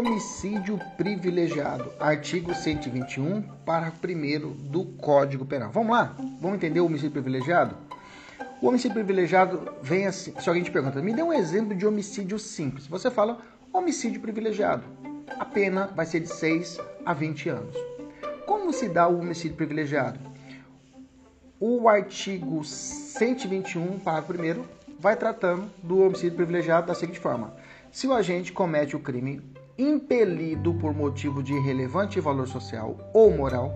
homicídio privilegiado. Artigo 121, parágrafo 1 do Código Penal. Vamos lá? Vamos entender o homicídio privilegiado? O homicídio privilegiado vem assim. Se alguém te pergunta, me dê um exemplo de homicídio simples. Você fala homicídio privilegiado. A pena vai ser de 6 a 20 anos. Como se dá o homicídio privilegiado? O artigo 121, parágrafo 1, vai tratando do homicídio privilegiado da seguinte forma: se o agente comete o crime impelido por motivo de irrelevante valor social ou moral,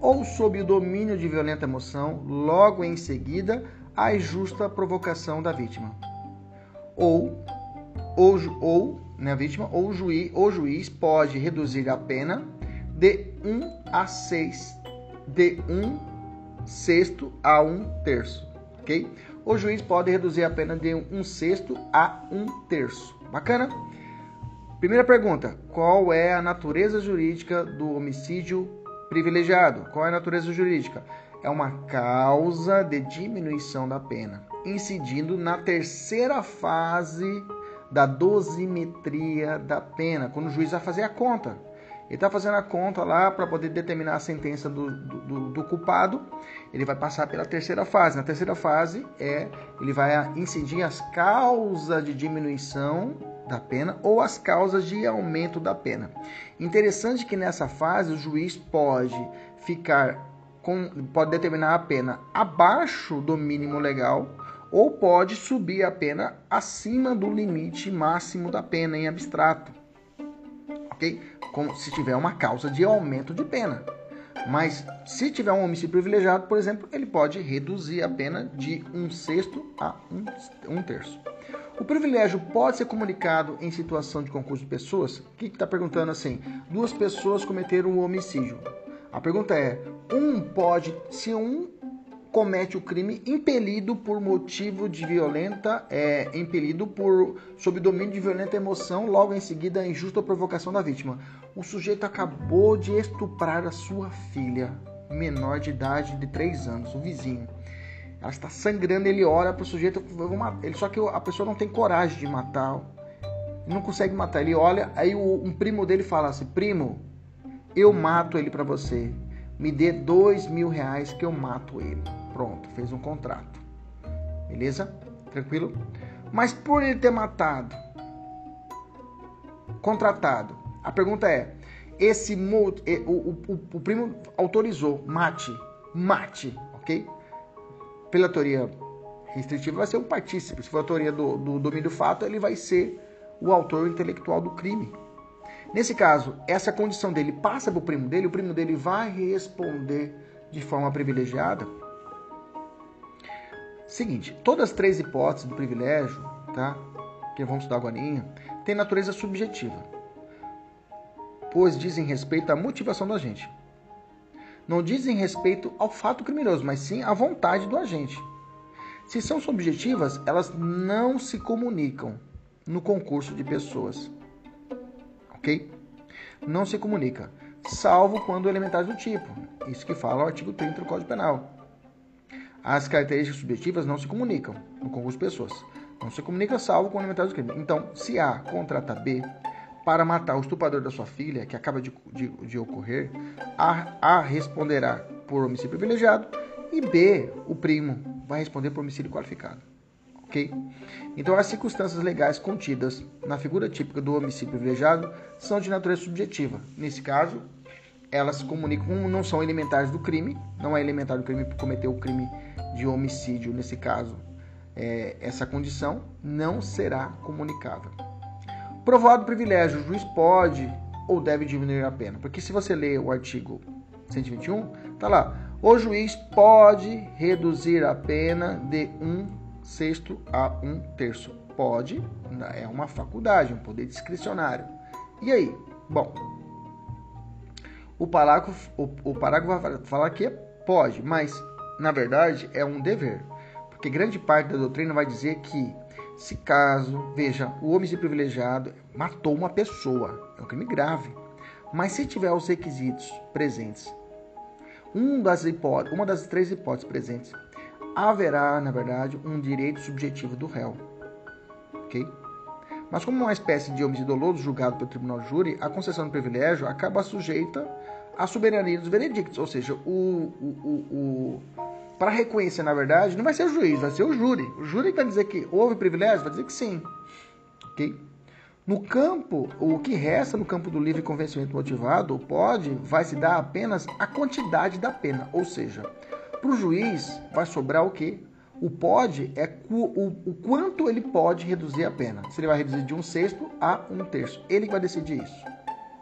ou sob o domínio de violenta emoção, logo em seguida a justa provocação da vítima. Ou, ou, ou né, vítima, ou juiz, o juiz pode reduzir a pena de 1 a 6, de 1 sexto a 1 terço, ok? O juiz pode reduzir a pena de 1 sexto a 1 terço. Bacana? Primeira pergunta: qual é a natureza jurídica do homicídio privilegiado? Qual é a natureza jurídica? É uma causa de diminuição da pena, incidindo na terceira fase da dosimetria da pena, quando o juiz vai fazer a conta. Ele está fazendo a conta lá para poder determinar a sentença do, do, do, culpado. Ele vai passar pela terceira fase. Na terceira fase é ele vai incidir as causas de diminuição da pena ou as causas de aumento da pena. Interessante que nessa fase o juiz pode ficar com, pode determinar a pena abaixo do mínimo legal ou pode subir a pena acima do limite máximo da pena em abstrato. Ok? Como se tiver uma causa de aumento de pena. Mas se tiver um homicídio privilegiado, por exemplo, ele pode reduzir a pena de um sexto a um, um terço. O privilégio pode ser comunicado em situação de concurso de pessoas? O que está perguntando assim? Duas pessoas cometeram um homicídio. A pergunta é: um pode, se um comete o crime impelido por motivo de violenta, é, impelido por sob domínio de violenta emoção, logo em seguida a injusta provocação da vítima. O sujeito acabou de estuprar a sua filha, menor de idade de 3 anos, o vizinho. Ela está sangrando, ele olha para o sujeito, ele, só que a pessoa não tem coragem de matar, não consegue matar. Ele olha, aí um primo dele fala assim: Primo, eu mato ele para você. Me dê dois mil reais que eu mato ele. Pronto, fez um contrato. Beleza? Tranquilo? Mas por ele ter matado, contratado, a pergunta é: esse o, o, o, o primo autorizou, mate, mate, ok? Pela teoria restritiva, vai ser um partícipe. Se for a teoria do, do domínio do fato, ele vai ser o autor intelectual do crime. Nesse caso, essa condição dele passa para o primo dele, o primo dele vai responder de forma privilegiada. Seguinte, todas as três hipóteses do privilégio, tá? Que vamos estudar agora, tem natureza subjetiva, pois dizem respeito à motivação da gente não dizem respeito ao fato criminoso, mas sim à vontade do agente. Se são subjetivas, elas não se comunicam no concurso de pessoas. Ok? Não se comunica, salvo quando elementares do tipo. Isso que fala o artigo 30 do Código Penal. As características subjetivas não se comunicam no concurso de pessoas. Não se comunica salvo com elementares do crime. Então, se A contrata B, para matar o estuprador da sua filha, que acaba de, de, de ocorrer, A, A responderá por homicídio privilegiado e B, o primo, vai responder por homicídio qualificado. Ok? Então, as circunstâncias legais contidas na figura típica do homicídio privilegiado são de natureza subjetiva. Nesse caso, elas comunicam, não são elementares do crime, não é elementar do crime cometer o crime de homicídio, nesse caso, é, essa condição não será comunicável. Provado privilégio, o juiz pode ou deve diminuir a pena. Porque se você ler o artigo 121, tá lá. O juiz pode reduzir a pena de um sexto a um terço. Pode, é uma faculdade, um poder discricionário. E aí? Bom, o parágrafo, o, o parágrafo vai falar que pode, mas na verdade é um dever. Porque grande parte da doutrina vai dizer que se caso, veja, o homicídio privilegiado matou uma pessoa, é um crime grave. Mas se tiver os requisitos presentes, um das uma das três hipóteses presentes, haverá, na verdade, um direito subjetivo do réu. Ok? Mas como uma espécie de homicídio doloso julgado pelo tribunal de júri, a concessão do privilégio acaba sujeita à soberania dos veredictos, ou seja, o, o, o, o para reconhecer, na verdade, não vai ser o juiz, vai ser o júri. O júri vai dizer que houve privilégio, vai dizer que sim. Ok? No campo, o que resta no campo do livre convencimento motivado, pode, vai se dar apenas a quantidade da pena, ou seja, para o juiz vai sobrar o quê? O pode é o, o, o, quanto ele pode reduzir a pena. Se ele vai reduzir de um sexto a um terço. Ele que vai decidir isso.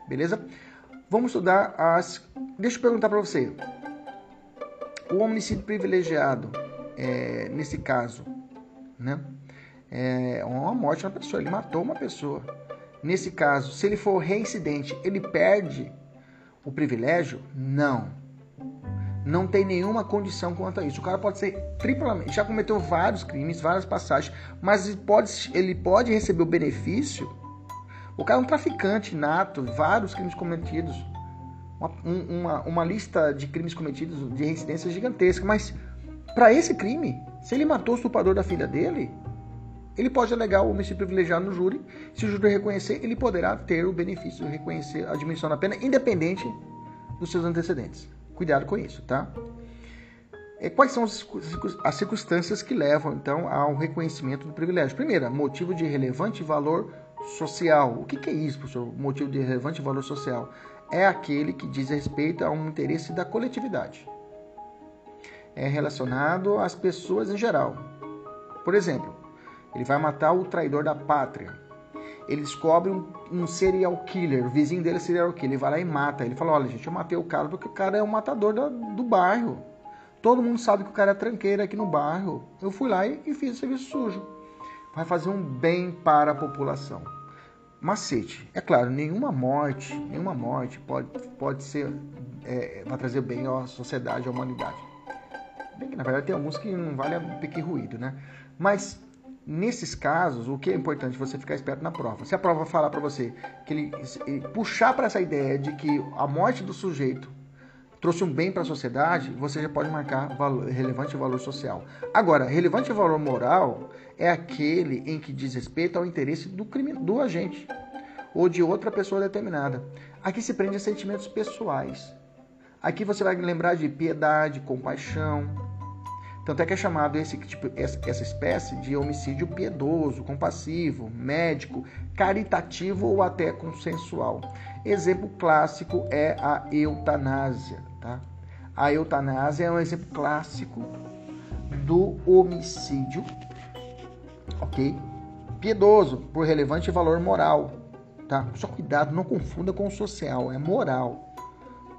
Beleza? Vamos estudar as. Deixa eu perguntar para você. O homicídio privilegiado, é, nesse caso, né? É uma morte uma pessoa. Ele matou uma pessoa. Nesse caso, se ele for reincidente, ele perde o privilégio? Não não tem nenhuma condição quanto a isso. O cara pode ser triplamente, já cometeu vários crimes, várias passagens, mas ele pode, ele pode receber o benefício. O cara é um traficante nato, vários crimes cometidos, uma, uma, uma lista de crimes cometidos de reincidência gigantesca, mas para esse crime, se ele matou o estuprador da filha dele, ele pode alegar o homicídio privilegiado no júri. Se o júri reconhecer, ele poderá ter o benefício de reconhecer a diminuição da pena, independente dos seus antecedentes. Cuidado com isso, tá? E quais são as circunstâncias que levam, então, ao reconhecimento do privilégio? Primeira, motivo de relevante valor social. O que é isso, professor? Motivo de relevante valor social? É aquele que diz respeito a um interesse da coletividade. É relacionado às pessoas em geral. Por exemplo, ele vai matar o traidor da pátria ele descobre um, um, serial killer, o vizinho dele é serial killer, ele vai lá e mata. Ele fala: Olha, gente, eu matei o cara porque o cara é o matador da, do bairro. Todo mundo sabe que o cara é tranqueiro aqui no bairro. Eu fui lá e, e fiz o serviço sujo. Vai fazer um bem para a população. Macete. É claro, nenhuma morte, nenhuma morte pode, pode ser, é, vai trazer bem à sociedade, à humanidade. Bem que na verdade tem alguns que não vale a pequeno ruído, né? Mas Nesses casos, o que é importante você ficar esperto na prova. Se a prova falar para você que ele, ele puxar para essa ideia de que a morte do sujeito trouxe um bem para a sociedade, você já pode marcar valor, relevante valor social. Agora, relevante valor moral é aquele em que diz respeito ao interesse do, crime, do agente ou de outra pessoa determinada. Aqui se prende a sentimentos pessoais. Aqui você vai lembrar de piedade, compaixão, tanto é que é chamado esse tipo, essa espécie de homicídio piedoso, compassivo, médico, caritativo ou até consensual. Exemplo clássico é a eutanásia. Tá? A eutanásia é um exemplo clássico do homicídio, ok? Piedoso, por relevante valor moral. Tá? Só cuidado, não confunda com o social, é moral.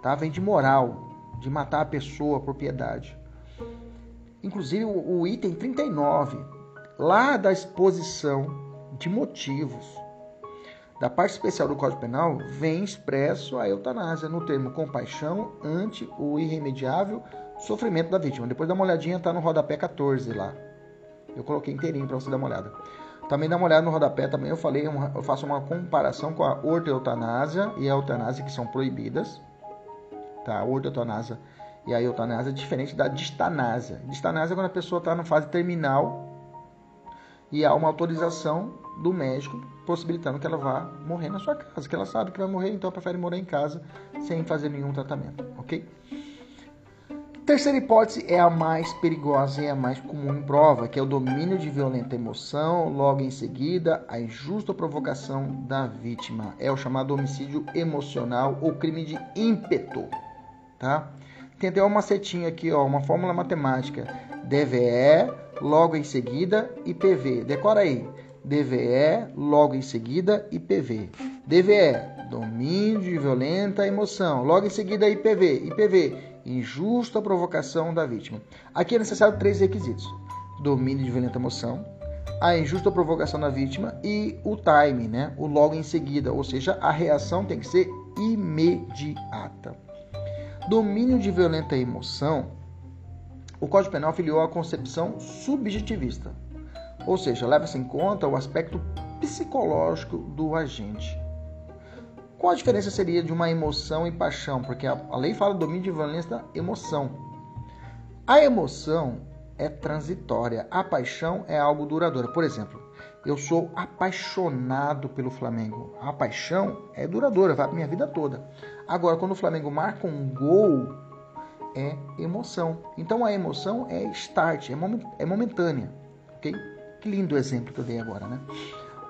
Tá? Vem de moral, de matar a pessoa por piedade. Inclusive o item 39, lá da exposição de motivos da parte especial do Código Penal, vem expresso a eutanásia no termo compaixão ante o irremediável sofrimento da vítima. Depois dá uma olhadinha, tá no rodapé 14 lá. Eu coloquei inteirinho para você dar uma olhada. Também dá uma olhada no rodapé, também eu falei, eu faço uma comparação com a ortoeutanásia e a eutanásia que são proibidas. Tá? A ortoeutanásia e a eutanásia é diferente da distanásia. Distanásia é quando a pessoa está na fase terminal e há uma autorização do médico possibilitando que ela vá morrer na sua casa, que ela sabe que vai morrer, então prefere morrer em casa sem fazer nenhum tratamento, ok? Terceira hipótese é a mais perigosa e a mais comum em prova, que é o domínio de violenta emoção, logo em seguida a injusta provocação da vítima. É o chamado homicídio emocional ou crime de ímpeto, tá? tem até uma setinha aqui, ó, uma fórmula matemática. DVE, logo em seguida, IPV. Decora aí. DVE, logo em seguida, IPV. DVE, domínio de violenta emoção. Logo em seguida, IPV. IPV, injusta provocação da vítima. Aqui é necessário três requisitos: domínio de violenta emoção, a injusta provocação da vítima e o time, né? O logo em seguida, ou seja, a reação tem que ser imediata. Domínio de violenta emoção, o Código Penal filiou a concepção subjetivista, ou seja, leva-se em conta o aspecto psicológico do agente. Qual a diferença seria de uma emoção e paixão? Porque a lei fala domínio de violência emoção. A emoção é transitória. A paixão é algo duradouro. Por exemplo, eu sou apaixonado pelo Flamengo. A paixão é duradoura, vai a minha vida toda. Agora, quando o Flamengo marca um gol, é emoção. Então a emoção é start, é momentânea, ok? Que lindo exemplo que eu dei agora, né?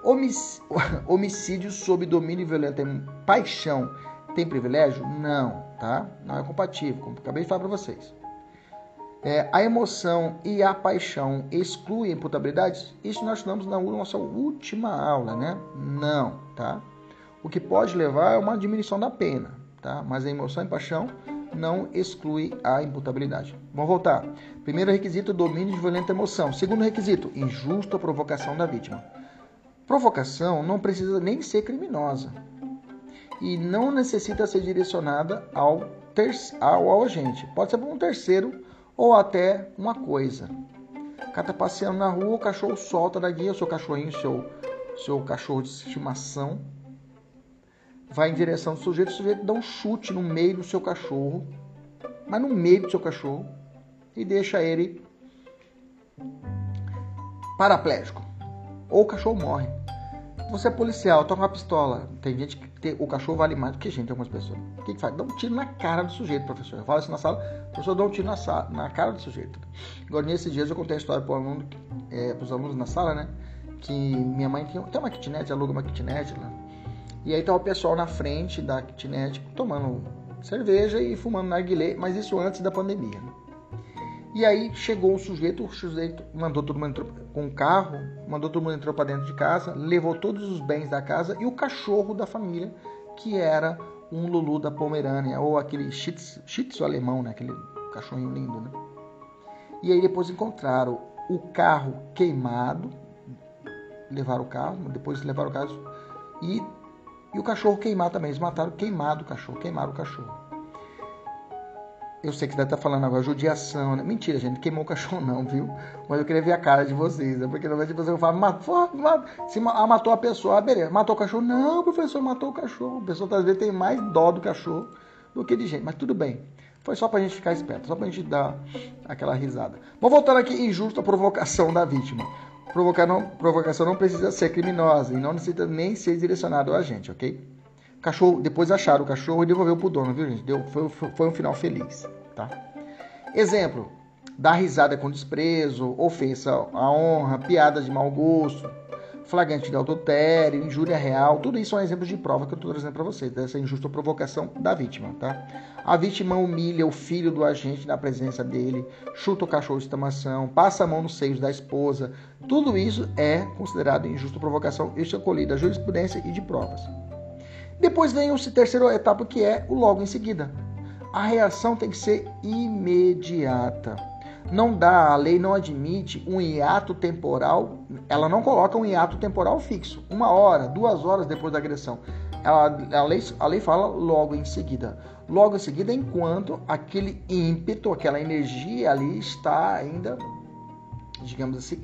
Homicídio sob domínio violento é paixão tem privilégio? Não, tá? Não é compatível, como acabei de falar para vocês. É, a emoção e a paixão excluem imputabilidade? Isso nós estudamos na nossa última aula, né? Não, tá? O que pode levar é uma diminuição da pena, tá? Mas a emoção e paixão não exclui a imputabilidade. Vamos voltar. Primeiro requisito, domínio de violenta emoção. Segundo requisito, injusta provocação da vítima. Provocação não precisa nem ser criminosa e não necessita ser direcionada ao, ao, ao agente. Pode ser para um terceiro ou até uma coisa. O cara tá passeando na rua, o cachorro solta da guia, o seu cachorrinho, seu, seu cachorro de estimação, vai em direção do sujeito, o sujeito dá um chute no meio do seu cachorro, mas no meio do seu cachorro, e deixa ele paraplégico. Ou o cachorro morre. Você é policial, toca uma pistola. Tem gente que tem, o cachorro vale mais do que gente, algumas pessoas. O que, que faz? Dá um tiro na cara do sujeito, professor. Eu falo isso na sala, professor dá um tiro na, sala, na cara do sujeito. Agora, nesses dias eu contei a história para aluno, é, os alunos na sala, né? Que minha mãe tem, tem uma kitnet, aluga uma kitnet lá. E aí tá o pessoal na frente da kitnet tomando cerveja e fumando narguilé, mas isso antes da pandemia. Né? E aí chegou o sujeito, o sujeito mandou todo mundo com o carro, mandou todo mundo entrar para dentro de casa, levou todos os bens da casa e o cachorro da família, que era um Lulu da Pomerânia, ou aquele shih alemão, né? aquele cachorrinho lindo. Né? E aí depois encontraram o carro queimado, levaram o carro, depois levaram o carro e, e o cachorro queimado também. Eles mataram queimado o cachorro, queimaram o cachorro. Eu sei que deve estar tá falando agora, judiação, né? Mentira, gente, queimou o cachorro não, viu? Mas eu queria ver a cara de vocês, né? Porque normalmente você fala, matou, se ah, matou a pessoa, ah, beleza, matou o cachorro. Não, professor, matou o cachorro. A pessoa às vezes tem mais dó do cachorro do que de gente, mas tudo bem. Foi só pra gente ficar esperto, só pra gente dar aquela risada. Vamos voltar aqui, injusta provocação da vítima. Provocar não, provocação não precisa ser criminosa e não necessita nem ser direcionado a gente, ok? Cachorro, depois acharam o cachorro e devolveu pro dono, viu, gente? Deu, foi, foi um final feliz, tá? Exemplo: dar risada com desprezo, ofensa à honra, piadas de mau gosto, flagrante de adultério, injúria real, tudo isso são exemplos de prova que eu estou trazendo para vocês, dessa injusta provocação da vítima, tá? A vítima humilha o filho do agente na presença dele, chuta o cachorro de estimação, passa a mão nos seios da esposa, tudo isso é considerado injusta provocação, isso é colhido da jurisprudência e de provas. Depois vem a terceira etapa que é o logo em seguida. A reação tem que ser imediata. Não dá, a lei não admite um hiato temporal, ela não coloca um hiato temporal fixo, uma hora, duas horas depois da agressão. Ela, a, lei, a lei fala logo em seguida. Logo em seguida, enquanto aquele ímpeto, aquela energia ali está ainda, digamos assim,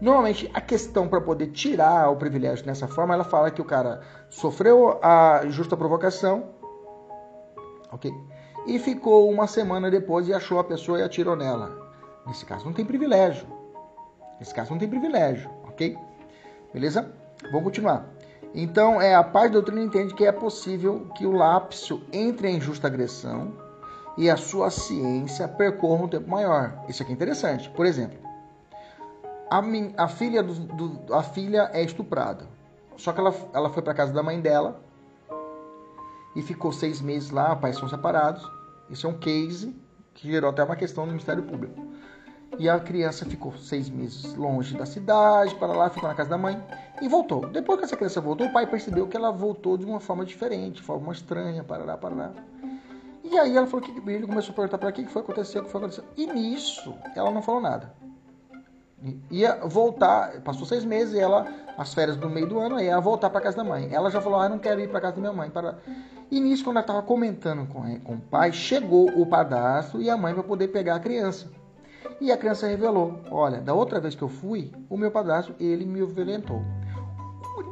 Normalmente, a questão para poder tirar o privilégio dessa forma, ela fala que o cara sofreu a justa provocação, ok? E ficou uma semana depois e achou a pessoa e atirou nela. Nesse caso, não tem privilégio. Nesse caso, não tem privilégio, ok? Beleza? Vamos continuar. Então, é, a parte da doutrina entende que é possível que o lapso entre a injusta agressão e a sua ciência percorra um tempo maior. Isso aqui é interessante. Por exemplo, a, a filha do, do, a filha é estuprada. Só que ela, ela foi para casa da mãe dela e ficou seis meses lá, pais são separados. Isso é um case que gerou até uma questão no Ministério Público. E a criança ficou seis meses longe da cidade, para lá, ficou na casa da mãe e voltou. Depois que essa criança voltou, o pai percebeu que ela voltou de uma forma diferente, forma estranha, para lá, para lá. E aí ela falou que ele começou a perguntar para que foi acontecer, o que foi acontecer. E nisso ela não falou nada ia voltar, passou seis meses e ela, as férias do meio do ano, ia voltar para casa da mãe. Ela já falou, ah, não quero ir para casa da minha mãe. Para... E nisso, quando ela estava comentando com, com o pai, chegou o padastro e a mãe para poder pegar a criança. E a criança revelou, olha, da outra vez que eu fui, o meu padastro, ele me violentou.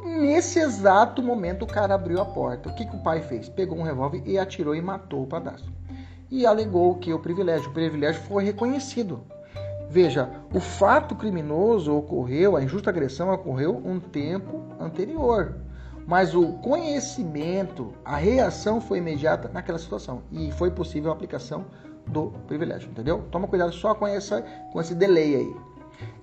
Nesse exato momento, o cara abriu a porta. O que, que o pai fez? Pegou um revólver e atirou e matou o padastro. E alegou que o privilégio, o privilégio foi reconhecido Veja, o fato criminoso ocorreu, a injusta agressão ocorreu um tempo anterior. Mas o conhecimento, a reação foi imediata naquela situação. E foi possível a aplicação do privilégio, entendeu? Toma cuidado só com, essa, com esse delay aí.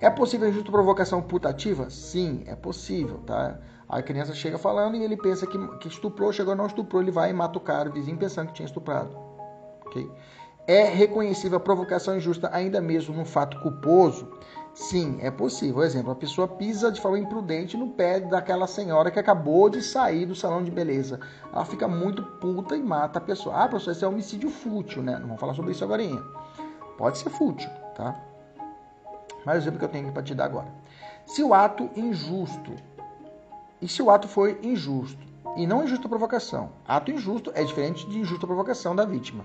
É possível injusta provocação putativa? Sim, é possível, tá? A criança chega falando e ele pensa que, que estuprou, chegou não estuprou, ele vai e mata o cara, o vizinho pensando que tinha estuprado. Ok? É reconhecível a provocação injusta ainda mesmo num fato culposo? Sim, é possível. Por exemplo, a pessoa pisa de forma imprudente no pé daquela senhora que acabou de sair do salão de beleza. Ela fica muito puta e mata a pessoa. Ah, professor, esse é homicídio fútil, né? Não vamos falar sobre isso agora. Pode ser fútil, tá? Mais exemplo que eu tenho para te dar agora. Se o ato injusto, e se o ato foi injusto, e não injusta provocação, ato injusto é diferente de injusta provocação da vítima.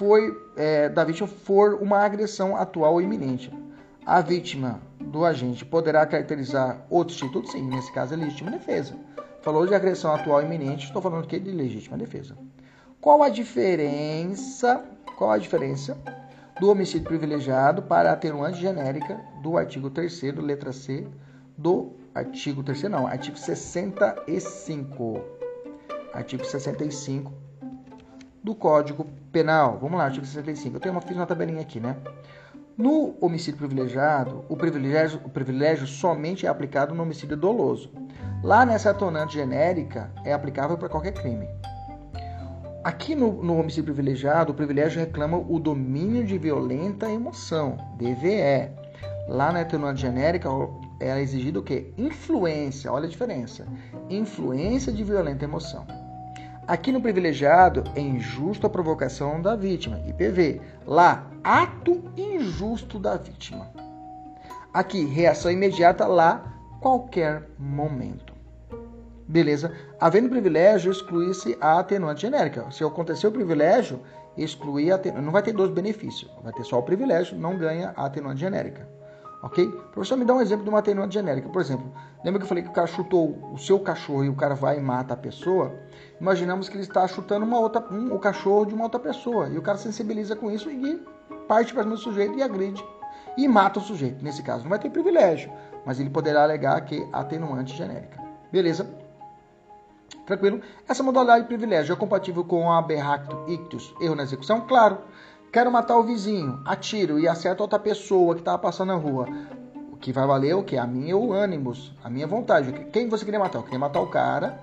Foi é, da vítima for uma agressão atual ou iminente. A vítima do agente poderá caracterizar outro título? Sim, nesse caso é legítima defesa. Falou de agressão atual iminente, estou falando aqui de legítima defesa. Qual a diferença? Qual a diferença do homicídio privilegiado para a atenuante genérica do artigo 3 letra C, do artigo 3 não, artigo 65. Artigo 65 do Código Penal. Vamos lá, artigo 65. Eu tenho uma, fiz uma tabelinha aqui, né? No homicídio privilegiado, o privilégio, o privilégio somente é aplicado no homicídio doloso. Lá nessa atenuante genérica, é aplicável para qualquer crime. Aqui no, no, homicídio privilegiado, o privilégio reclama o domínio de violenta emoção, DVE. Lá na atenuante genérica é exigido o quê? Influência, olha a diferença. Influência de violenta emoção. Aqui no privilegiado é injusto a provocação da vítima, IPV. Lá, ato injusto da vítima. Aqui, reação imediata, lá, qualquer momento. Beleza? Havendo privilégio, exclui-se a atenuante genérica. Se acontecer o privilégio, excluir a atenuante. Não vai ter dois benefícios. Vai ter só o privilégio, não ganha a atenuante genérica. Ok? Professor, me dá um exemplo de uma atenuante genérica. Por exemplo, lembra que eu falei que o cara chutou o seu cachorro e o cara vai e mata a pessoa? Imaginamos que ele está chutando uma outra, um, o cachorro de uma outra pessoa. E o cara sensibiliza com isso e parte para do sujeito e agride. E mata o sujeito. Nesse caso, não vai ter privilégio. Mas ele poderá alegar que atenuante genérica. Beleza? Tranquilo? Essa modalidade de privilégio é compatível com a berracto ictus, erro na execução? Claro. Quero matar o vizinho, atiro e acerto outra pessoa que estava passando na rua. O que vai valer é o que? A minha o ânimos, a minha vontade. Quem você queria matar? Eu queria matar o cara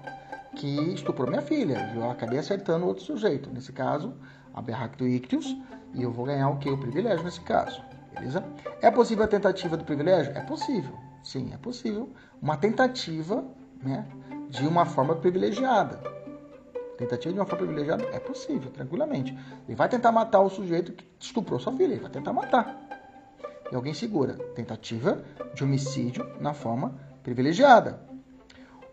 que estuprou minha filha. Eu acabei acertando outro sujeito. Nesse caso, a berracto ictus. E eu vou ganhar o que? O privilégio nesse caso. Beleza? É possível a tentativa do privilégio? É possível. Sim, é possível. Uma tentativa, né? de uma forma privilegiada. Tentativa de uma forma privilegiada é possível, tranquilamente. Ele vai tentar matar o sujeito que estuprou sua filha, ele vai tentar matar. E alguém segura. Tentativa de homicídio na forma privilegiada.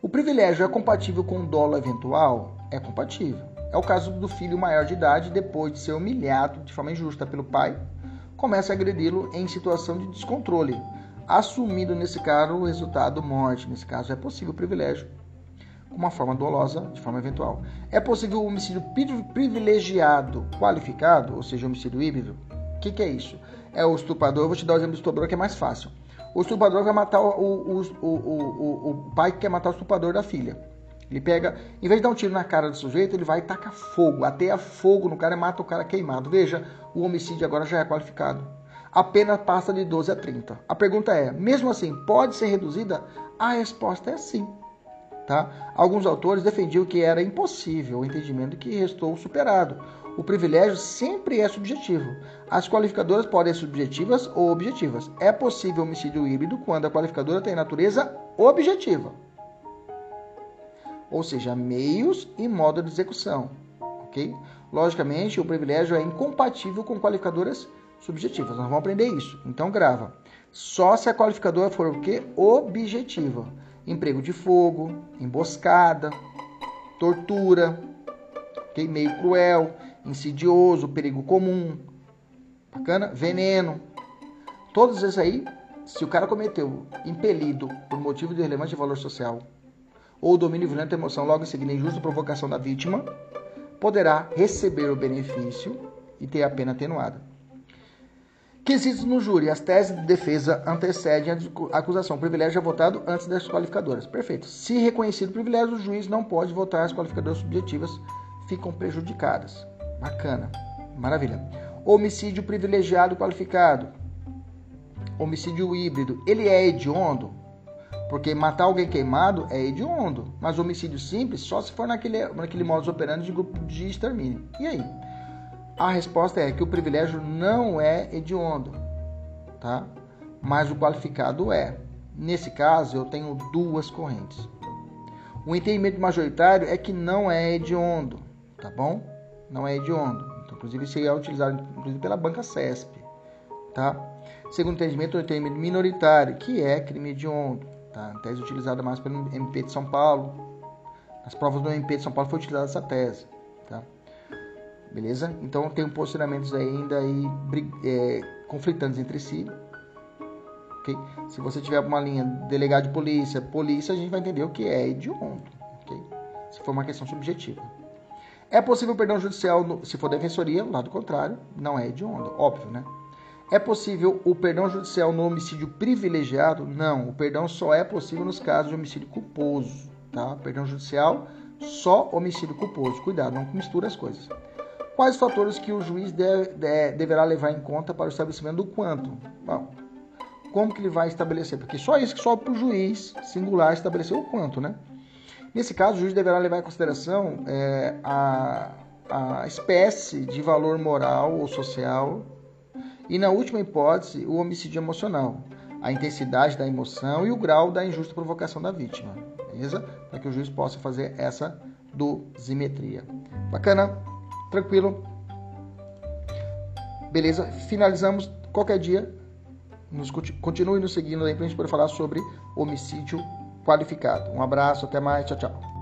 O privilégio é compatível com o dolo eventual? É compatível. É o caso do filho maior de idade, depois de ser humilhado de forma injusta pelo pai, começa a agredi-lo em situação de descontrole, assumindo nesse caso o resultado morte. Nesse caso é possível o privilégio uma forma dolosa, de forma eventual. É possível o homicídio privilegiado qualificado, ou seja, homicídio híbrido? O que, que, é isso? É o estuprador, vou te dar o exemplo do estuprador que é mais fácil. O estuprador vai matar o, o, o, o, pai que quer matar o estuprador da filha. Ele pega, em vez de dar um tiro na cara do sujeito, ele vai e taca fogo, ateia fogo no cara e mata o cara queimado. Veja, o homicídio agora já é qualificado. A pena passa de 12 a 30. A pergunta é: mesmo assim, pode ser reduzida? A resposta é sim. Tá? Alguns autores defendiam que era impossível o entendimento que restou superado. O privilégio sempre é subjetivo. As qualificadoras podem ser subjetivas ou objetivas. É possível homicídio híbrido quando a qualificadora tem natureza objetiva. Ou seja, meios e modo de execução. ok? Logicamente, o privilégio é incompatível com qualificadoras subjetivas. Nós vamos aprender isso. Então grava. Só se a qualificadora for o quê? Objetiva emprego de fogo, emboscada, tortura, meio cruel, insidioso, perigo comum, bacana? Veneno. Todos esses aí, se o cara cometeu impelido por motivo de relevante valor social ou domínio violento da emoção logo em seguida injusta provocação da vítima, poderá receber o benefício e ter a pena atenuada. Quesitos no júri. As teses de defesa antecedem a acusação. O privilégio é votado antes das qualificadoras. Perfeito. Se reconhecido o privilégio, o juiz não pode votar as qualificadoras subjetivas, ficam prejudicadas. Bacana. Maravilha. Homicídio privilegiado qualificado. Homicídio híbrido. Ele é hediondo? Porque matar alguém queimado é hediondo. Mas homicídio simples só se for naquele, naquele modus operandi de grupo de extermínio. E aí? A resposta é que o privilégio não é hediondo, tá? Mas o qualificado é. Nesse caso, eu tenho duas correntes. O entendimento majoritário é que não é hediondo, tá bom? Não é hediondo. Então, inclusive, isso é utilizado inclusive, pela banca CESP, tá? Segundo entendimento, o entendimento minoritário, que é crime hediondo, tá? Tese utilizada mais pelo MP de São Paulo. Nas provas do MP de São Paulo foi utilizada essa tese, tá? Beleza? Então tem posicionamentos ainda aí é, conflitantes entre si. Okay? Se você tiver uma linha delegado de polícia, polícia, a gente vai entender o que é hediondo. Okay? Se for uma questão subjetiva. É possível perdão judicial no, se for defensoria, lado contrário, não é hediondo, óbvio, né? É possível o perdão judicial no homicídio privilegiado? Não, o perdão só é possível nos casos de homicídio culposo, tá? Perdão judicial, só homicídio culposo. Cuidado, não mistura as coisas. Quais fatores que o juiz deve, deverá levar em conta para o estabelecimento do quanto? Bom, como que ele vai estabelecer? Porque só isso que só para o juiz singular estabelecer o quanto, né? Nesse caso, o juiz deverá levar em consideração é, a, a espécie de valor moral ou social e, na última hipótese, o homicídio emocional, a intensidade da emoção e o grau da injusta provocação da vítima, beleza? Para que o juiz possa fazer essa dosimetria. Bacana? Tranquilo? Beleza? Finalizamos qualquer dia. Nos, continue nos seguindo aí para a gente poder falar sobre homicídio qualificado. Um abraço, até mais, tchau, tchau.